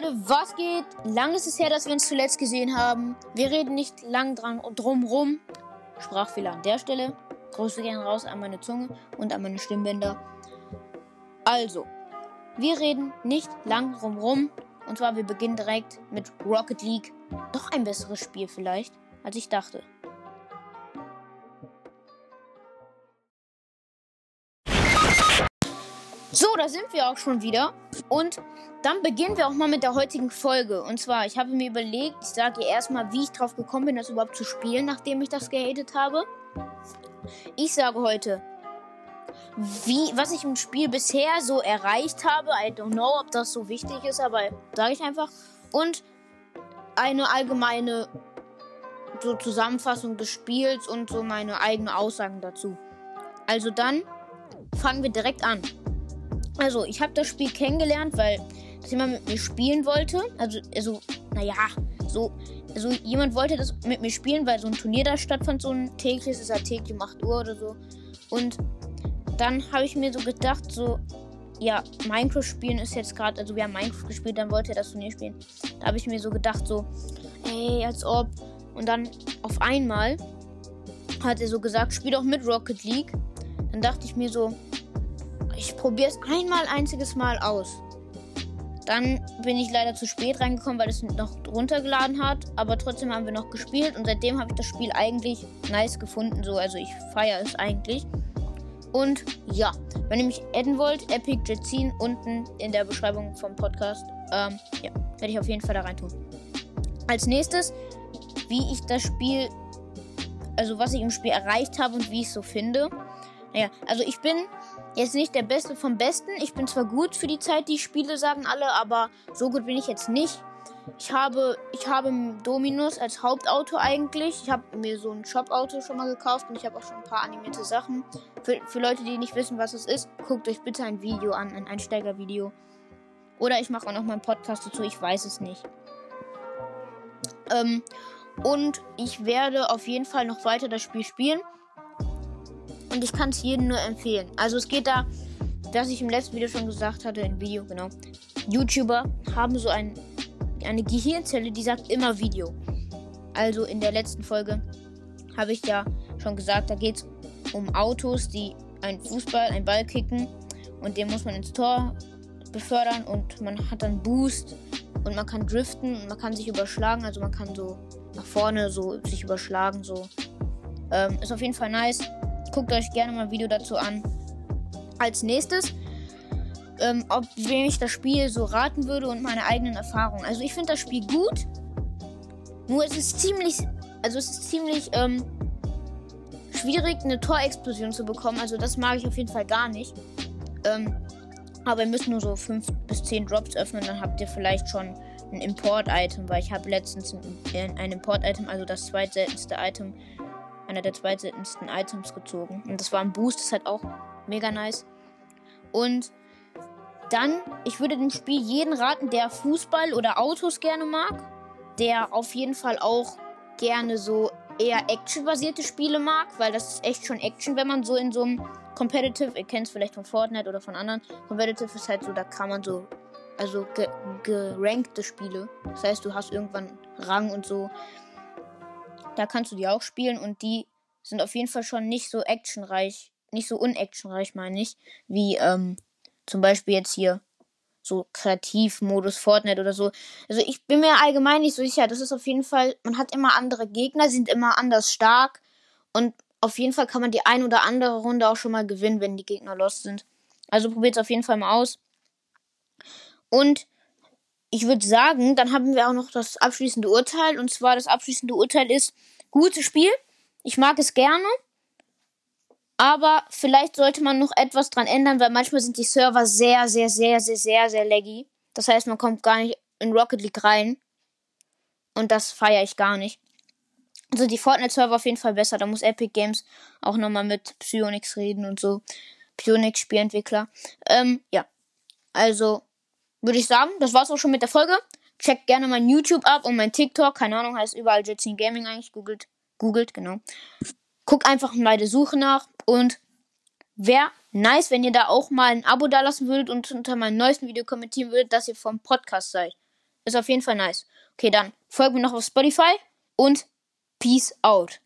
Leute, was geht? Lang ist es her, dass wir uns zuletzt gesehen haben. Wir reden nicht lang dran drum rum. Sprachfehler an der Stelle. Grüße gehen raus an meine Zunge und an meine Stimmbänder. Also, wir reden nicht lang drum rum. Und zwar, wir beginnen direkt mit Rocket League. Doch ein besseres Spiel vielleicht, als ich dachte. So, da sind wir auch schon wieder. Und dann beginnen wir auch mal mit der heutigen Folge. Und zwar, ich habe mir überlegt, ich sage erstmal, wie ich drauf gekommen bin, das überhaupt zu spielen, nachdem ich das gehatet habe. Ich sage heute, wie, was ich im Spiel bisher so erreicht habe. I don't know, ob das so wichtig ist, aber sage ich einfach. Und eine allgemeine so Zusammenfassung des Spiels und so meine eigenen Aussagen dazu. Also dann fangen wir direkt an. Also, ich habe das Spiel kennengelernt, weil das jemand mit mir spielen wollte. Also, also naja, so, also jemand wollte das mit mir spielen, weil so ein Turnier da stattfand, so ein tägliches, ist halt täglich um 8 Uhr oder so. Und dann habe ich mir so gedacht, so, ja, Minecraft spielen ist jetzt gerade, also wir haben Minecraft gespielt, dann wollte er das Turnier spielen. Da habe ich mir so gedacht, so, ey, als ob. Und dann auf einmal hat er so gesagt, spiel doch mit Rocket League. Dann dachte ich mir so, ich probiere es einmal einziges Mal aus. Dann bin ich leider zu spät reingekommen, weil es noch runtergeladen hat. Aber trotzdem haben wir noch gespielt und seitdem habe ich das Spiel eigentlich nice gefunden. So, also ich feiere es eigentlich. Und ja, wenn ihr mich adden wollt, Epic Jetsin unten in der Beschreibung vom Podcast. Ähm, ja, werde ich auf jeden Fall da rein tun. Als nächstes, wie ich das Spiel, also was ich im Spiel erreicht habe und wie ich es so finde. Naja, also ich bin jetzt nicht der Beste vom Besten. Ich bin zwar gut für die Zeit, die ich spiele, sagen alle, aber so gut bin ich jetzt nicht. Ich habe, ich habe Dominus als Hauptauto eigentlich. Ich habe mir so ein Shop-Auto schon mal gekauft und ich habe auch schon ein paar animierte Sachen. Für, für Leute, die nicht wissen, was es ist, guckt euch bitte ein Video an, ein Einsteigervideo. Oder ich mache auch noch mal einen Podcast dazu, ich weiß es nicht. Ähm, und ich werde auf jeden Fall noch weiter das Spiel spielen. Und ich kann es jedem nur empfehlen. Also es geht da, was ich im letzten Video schon gesagt hatte, im Video, genau. YouTuber haben so ein, eine Gehirnzelle, die sagt immer Video. Also in der letzten Folge habe ich ja schon gesagt, da geht es um Autos, die einen Fußball, einen Ball kicken und den muss man ins Tor befördern und man hat dann Boost und man kann driften und man kann sich überschlagen, also man kann so nach vorne so sich überschlagen, so. Ähm, ist auf jeden Fall nice. Guckt euch gerne mal ein Video dazu an. Als nächstes, ähm, ob wem ich das Spiel so raten würde und meine eigenen Erfahrungen. Also ich finde das Spiel gut. Nur es ist ziemlich, also es ist ziemlich ähm, schwierig, eine Torexplosion zu bekommen. Also das mag ich auf jeden Fall gar nicht. Ähm, aber ihr müsst nur so 5 bis 10 Drops öffnen, dann habt ihr vielleicht schon ein Import-Item, weil ich habe letztens ein, ein Import-Item, also das zweitseltenste Item einer der zweitseltensten Items gezogen. Und das war ein Boost, das ist halt auch mega nice. Und dann, ich würde dem Spiel jeden raten, der Fußball oder Autos gerne mag, der auf jeden Fall auch gerne so eher actionbasierte Spiele mag, weil das ist echt schon Action, wenn man so in so einem Competitive, ihr kennt es vielleicht von Fortnite oder von anderen, Competitive ist halt so, da kann man so, also ge gerankte Spiele. Das heißt, du hast irgendwann Rang und so. Da kannst du die auch spielen und die sind auf jeden Fall schon nicht so actionreich, nicht so unactionreich, meine ich, wie ähm, zum Beispiel jetzt hier so Kreativmodus Fortnite oder so. Also ich bin mir allgemein nicht so sicher. Das ist auf jeden Fall, man hat immer andere Gegner, sind immer anders stark und auf jeden Fall kann man die ein oder andere Runde auch schon mal gewinnen, wenn die Gegner lost sind. Also probiert es auf jeden Fall mal aus. Und ich würde sagen, dann haben wir auch noch das abschließende Urteil. Und zwar das abschließende Urteil ist, gutes Spiel. Ich mag es gerne. Aber vielleicht sollte man noch etwas dran ändern, weil manchmal sind die Server sehr, sehr, sehr, sehr, sehr, sehr laggy. Das heißt, man kommt gar nicht in Rocket League rein. Und das feiere ich gar nicht. Also die Fortnite-Server auf jeden Fall besser. Da muss Epic Games auch nochmal mit Psyonix reden und so. Psyonix Spielentwickler. Ähm, ja. Also, würde ich sagen, das war's auch schon mit der Folge. Checkt gerne mein YouTube ab und mein TikTok. Keine Ahnung, heißt überall Jetsin Gaming eigentlich. Googelt. Googelt, genau. Guckt einfach bei der Suche nach. Und wäre nice, wenn ihr da auch mal ein Abo da lassen würdet und unter meinem neuesten Video kommentieren würdet, dass ihr vom Podcast seid. Ist auf jeden Fall nice. Okay, dann folgt mir noch auf Spotify und Peace out.